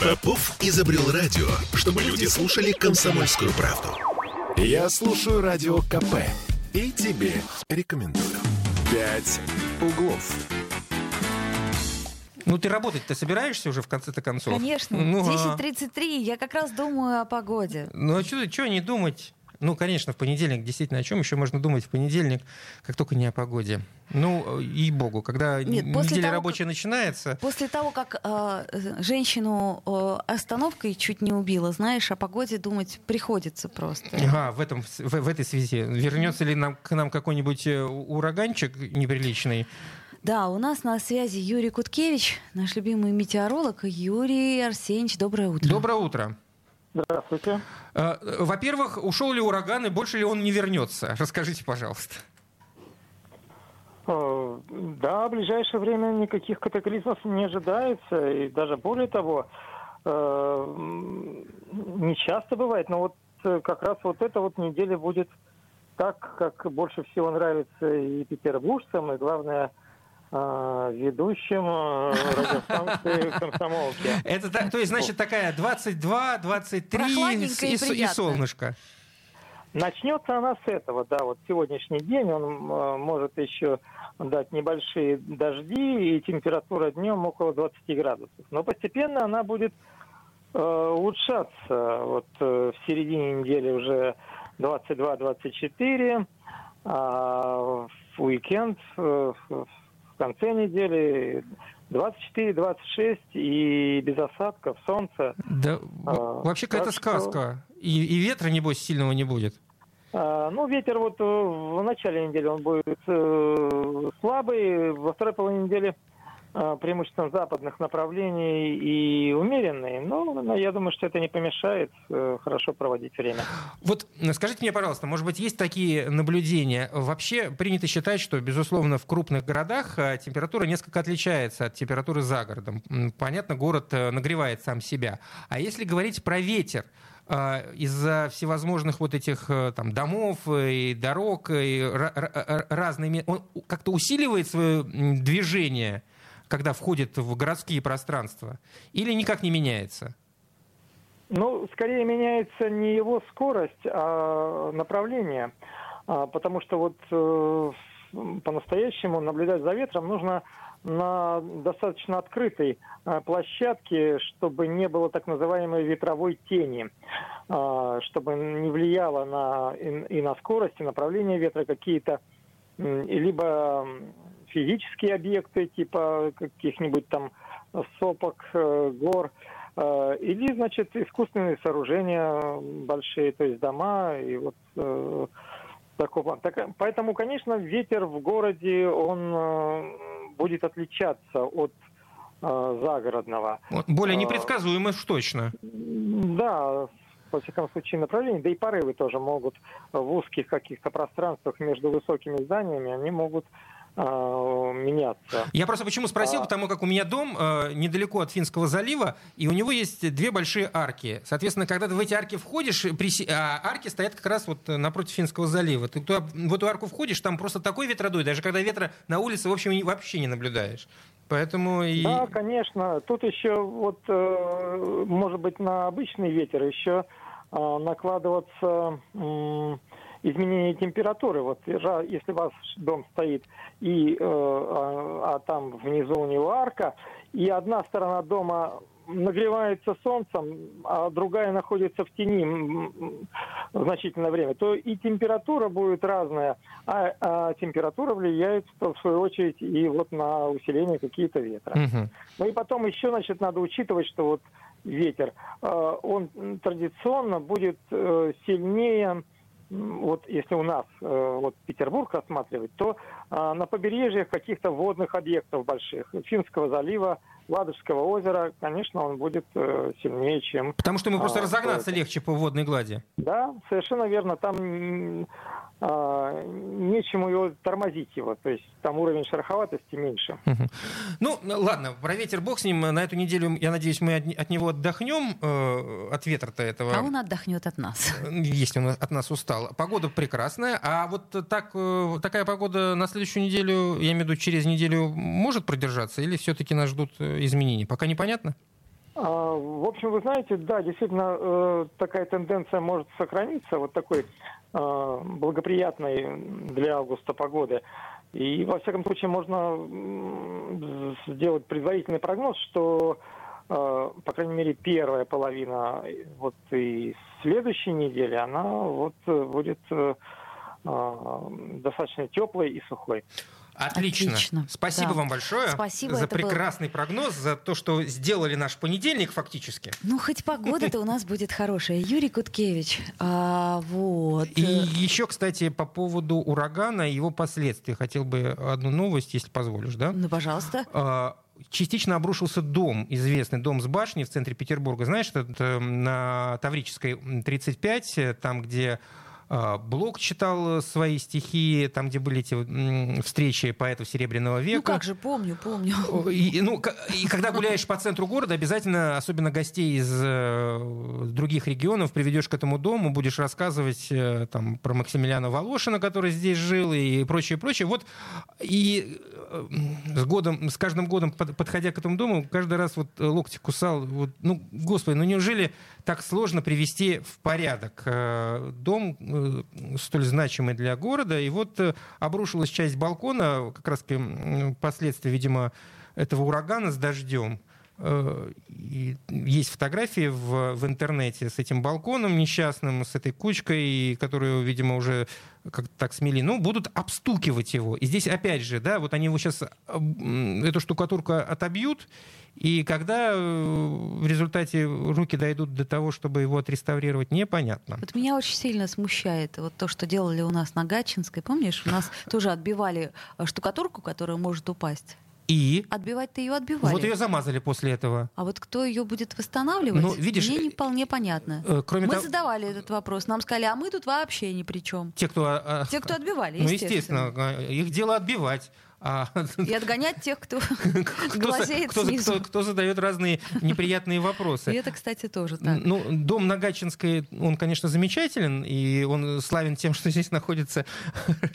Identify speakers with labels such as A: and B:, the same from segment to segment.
A: Попов изобрел радио, чтобы люди слушали комсомольскую правду. Я слушаю радио КП и тебе рекомендую. «Пять углов».
B: Ну, ты работать-то собираешься уже в конце-то концов?
C: Конечно.
B: Ну, а-
C: 10.33, я как раз думаю о погоде.
B: Ну, а что не думать? Ну, конечно, в понедельник, действительно, о чем еще можно думать в понедельник, как только не о погоде. Ну, и богу, когда
C: Нет,
B: н-
C: после
B: неделя
C: того,
B: рабочая начинается,
C: После того, как э, женщину э, остановкой чуть не убила, знаешь, о погоде думать приходится просто.
B: Ага, в, этом, в, в этой связи. Вернется ли нам, к нам какой-нибудь э, ураганчик неприличный?
C: Да, у нас на связи Юрий Куткевич, наш любимый метеоролог. Юрий Арсеньевич, доброе утро.
B: Доброе утро.
D: Здравствуйте.
B: Э, Во-первых, ушел ли ураган и больше ли он не вернется? Расскажите, пожалуйста.
D: Э, Да, в ближайшее время никаких катаклизмов не ожидается. И даже более того, э, не часто бывает, но вот как раз вот эта вот неделя будет так, как больше всего нравится и петербуржцам, и главное ведущим э, радиостанции комсомолки.
B: Это, то есть, значит, такая 22, 23
C: Прохладненько и
B: и, солнышко.
D: Начнется она с этого, да, вот сегодняшний день он э, может еще дать небольшие дожди и температура днем около 20 градусов. Но постепенно она будет э, улучшаться. Вот э, в середине недели уже 22-24, а в уикенд э, в в конце недели 24-26 и без осадков, солнце.
B: Да,
D: А,
B: вообще какая-то
D: так что-
B: сказка. И, и ветра, небось, сильного не будет.
D: А, Ну, ветер вот в начале недели он будет э, слабый, во второй половине недели э, преимущественно западных направлений и умеренный. Но я думаю, что это не помешает э, хорошо проводить время.
B: Вот э, скажите мне, пожалуйста, может быть, есть такие наблюдения? Вообще принято считать, что, безусловно, в крупных городах э, температура несколько отличается от температуры за городом. Понятно, город нагревает сам себя. А если говорить про ветер, из-за всевозможных вот этих там домов и дорог и ра- ра- ра- разные, ме- он как-то усиливает свое движение, когда входит в городские пространства, или никак не меняется?
D: Ну, скорее меняется не его скорость, а направление. А, Потому что вот э, по-настоящему наблюдать за ветром нужно на достаточно открытой э, площадке, чтобы не было так называемой ветровой тени, а, чтобы не влияло на, и, на скорость, и направление ветра какие-то либо физические объекты, типа каких-нибудь там сопок, э, гор, э, или, значит, искусственные сооружения большие, то есть дома, и вот э, такого. Так, поэтому, конечно, ветер в городе, он э, будет отличаться от э, загородного.
B: Вот Более непредсказуемо уж точно.
D: Да, во всяком случае, направление, да и порывы тоже могут в узких каких-то пространствах между высокими зданиями, они могут меняться.
B: Я просто почему спросил,
D: А.
B: потому как у меня дом э, недалеко от Финского залива, и у него есть две большие арки. Соответственно, когда ты в эти арки входишь, приси- а арки стоят как раз вот напротив Финского залива. Ты туда- в эту арку входишь, там просто такой ветер дует, даже когда ветра на улице, в общем, вообще не наблюдаешь. Поэтому и...
D: Да, конечно. Тут еще вот, э, может быть, на обычный ветер еще э, накладываться м, изменение температуры. Вот если у вас дом стоит и э, а, а там внизу у него арка, и одна сторона дома нагревается солнцем, а другая находится в тени значительное время, то и температура будет разная, а, а температура влияет в свою очередь и вот на усиление какие-то ветра.
B: Мгм.
D: Ну и потом еще, значит, надо учитывать, что вот ветер, э, он традиционно будет э, сильнее, вот если у нас э, вот Петербург рассматривать, то э, на побережьях каких-то водных объектов больших, Финского залива, Ладожского озера, конечно, он будет э, сильнее, чем...
B: Потому что ему просто
D: А,
B: разогнаться
D: это-
B: легче по водной глади.
D: Да, совершенно верно. Там нечему его тормозить его, то есть там уровень шероховатости меньше.
B: Ну, ладно, про ветер бог с ним. На эту неделю, я надеюсь, мы от, него отдохнем, э, от ветра-то этого.
C: А он отдохнет от нас.
B: Если он от нас устал. Погода прекрасная, а вот так, э, такая погода на следующую неделю, я имею в виду через неделю, может продержаться или все-таки нас ждут э, изменений? Пока непонятно?
D: А, в общем, вы знаете, да, действительно, э, такая тенденция может сохраниться, вот такой э, благоприятной для августа погоды. И, во всяком случае, можно сделать предварительный прогноз, что, э, по крайней мере, первая половина вот и следующей недели, она вот будет достаточно теплой и сухой.
B: Отлично. Отлично. Спасибо да. вам большое
C: Спасибо,
B: за прекрасный был... прогноз, за то, что сделали наш понедельник фактически.
C: Ну, хоть погода-то у нас будет хорошая. Юрий Куткевич. А, вот.
B: И еще, кстати, по поводу урагана и его последствий. Хотел бы одну новость, если позволишь, да?
C: Ну, пожалуйста.
B: А, частично обрушился дом, известный дом с башней в центре Петербурга. Знаешь, это на Таврической 35, там, где Блок читал свои стихи, там, где были эти встречи поэтов Серебряного века. Ну
C: как же, помню, помню.
B: И, ну, и когда гуляешь по центру города, обязательно, особенно гостей из э, других регионов, приведешь к этому дому, будешь рассказывать э, там, про Максимилиана Волошина, который здесь жил, и прочее, прочее. Вот, и э, с, годом, с каждым годом, подходя к этому дому, каждый раз вот локти кусал. Вот, ну, господи, ну неужели так сложно привести в порядок дом, Э, столь значимый для города. И вот э, обрушилась часть балкона, как раз последствия, видимо, этого урагана с дождем. Э, есть фотографии в, в интернете с этим балконом несчастным, с этой кучкой, которую, видимо, уже как-то так смели. Ну, будут обстукивать его. И здесь, опять же, да, вот они его сейчас эту штукатурку отобьют, и когда э, в результате руки дойдут до того, чтобы его отреставрировать, непонятно.
C: Вот меня очень сильно смущает вот то, что делали у нас на Гатчинской. Помнишь, у нас тоже отбивали э, штукатурку, которая может упасть.
B: И?
C: Отбивать-то ее отбивали.
B: Вот ее замазали после этого.
C: А вот кто ее будет восстанавливать, ну, видишь, мне не вполне понятно. Э, кроме мы того... задавали этот вопрос. Нам сказали, а мы тут вообще ни при чем.
B: Те, кто... А,
C: Те, кто отбивали,
B: Ну, естественно. Их дело отбивать.
C: А... И отгонять тех, кто глазеет кто, снизу.
B: Кто, кто задает разные неприятные вопросы.
C: И это, кстати, тоже так.
B: Ну, дом на Гатчинской, он, конечно, замечателен, и он славен тем, что здесь находится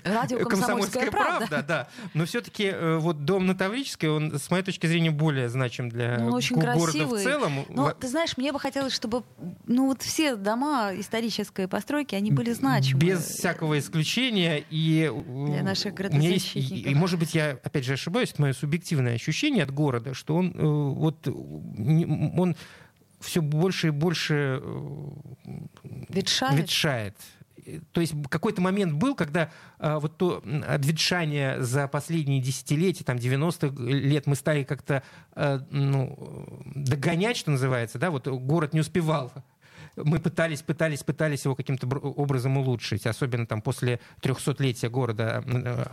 C: Радио «Комсомольская, правда».
B: правда. Да, Но все-таки э, вот дом на Таврической, он, с моей точки зрения, более значим для ну, очень города красивый. в целом.
C: Но, ты знаешь, мне бы хотелось, чтобы ну, вот все дома исторической постройки, они были значимы.
B: Без всякого исключения. И
C: для наших градозащитников.
B: И, может быть, я, опять же, ошибаюсь, это мое субъективное ощущение от города, что он, э, вот, он все больше и больше э,
C: ветшает.
B: ветшает. То есть какой-то момент был, когда а, вот то обветшание за последние десятилетия, там 90 лет мы стали как-то а, ну, догонять, что называется, да, вот город не успевал мы пытались, пытались, пытались его каким-то образом улучшить, особенно там после 300-летия города.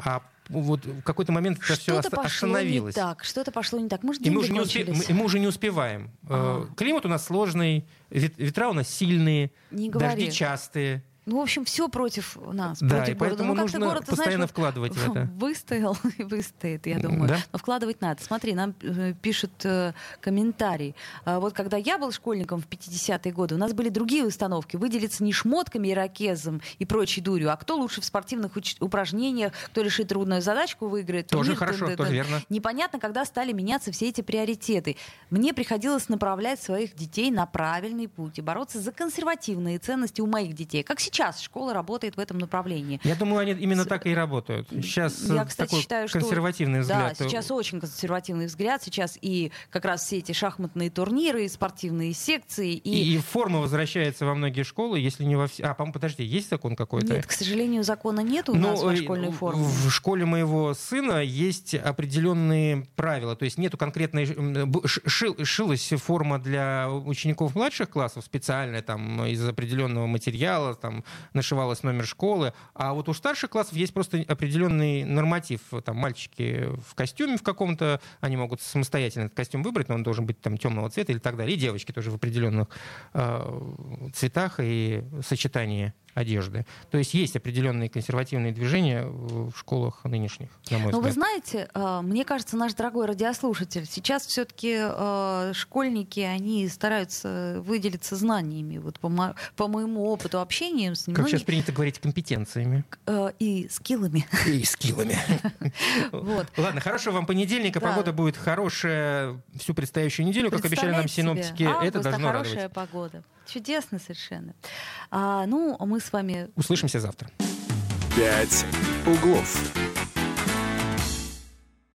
B: А вот в какой-то момент это все остановилось.
C: Так, что-то пошло не так. Может,
B: и мы, уже не успе... мы, мы уже не успеваем. А. Климат у нас сложный, ветра у нас сильные, не дожди частые.
C: Ну, в общем, все против нас,
B: да,
C: против
B: и
C: города.
B: Ну, нужно город, постоянно знаешь, вкладывать в это.
C: Выстоял и выстоит, я думаю. Да? Но вкладывать надо. Смотри, нам э, пишут э, комментарий. А вот когда я был школьником в 50-е годы, у нас были другие установки. Выделиться не шмотками и ракезом и прочей дурью, а кто лучше в спортивных уч- упражнениях, кто решит трудную задачку, выиграет.
B: Тоже хорошо, т- тоже верно.
C: Непонятно, когда стали меняться все эти приоритеты. Мне приходилось направлять своих детей на правильный путь и бороться за консервативные ценности у моих детей. Как сейчас школа работает в этом направлении.
B: Я думаю, они именно так и работают. Сейчас Я, кстати, такой считаю, консервативный
C: что,
B: взгляд.
C: Да, сейчас очень консервативный взгляд. Сейчас и как раз все эти шахматные турниры, и спортивные секции. И...
B: И, и форма возвращается во многие школы, если не во все. А, по подожди, есть закон какой-то?
C: Нет, к сожалению, закона нет у Но, нас во школьной форме.
B: В школе моего сына есть определенные правила. То есть нету конкретной... Шил, шилась форма для учеников младших классов специальная, там, из определенного материала, там, нашивалось номер школы. А вот у старших классов есть просто определенный норматив. Там мальчики в костюме в каком-то, они могут самостоятельно этот костюм выбрать, но он должен быть там темного цвета или так далее. И девочки тоже в определенных э, цветах и сочетании. Одежды. То есть есть определенные консервативные движения в школах нынешних, на мой
C: Но
B: взгляд.
C: вы знаете, а, мне кажется, наш дорогой радиослушатель, сейчас все-таки а, школьники, они стараются выделиться знаниями. Вот по, мо- по моему опыту общения с ними.
B: Как
C: ну,
B: сейчас принято говорить, компетенциями
C: э, и скиллами.
B: и скиллами. Ладно, хорошего вам понедельника.
C: Да.
B: Погода будет хорошая всю предстоящую неделю, как обещали нам синоптики. Это должно
C: хорошая
B: радовать.
C: погода. Чудесно совершенно. А, ну, а мы с вами
B: Услышимся завтра.
A: «Пять углов».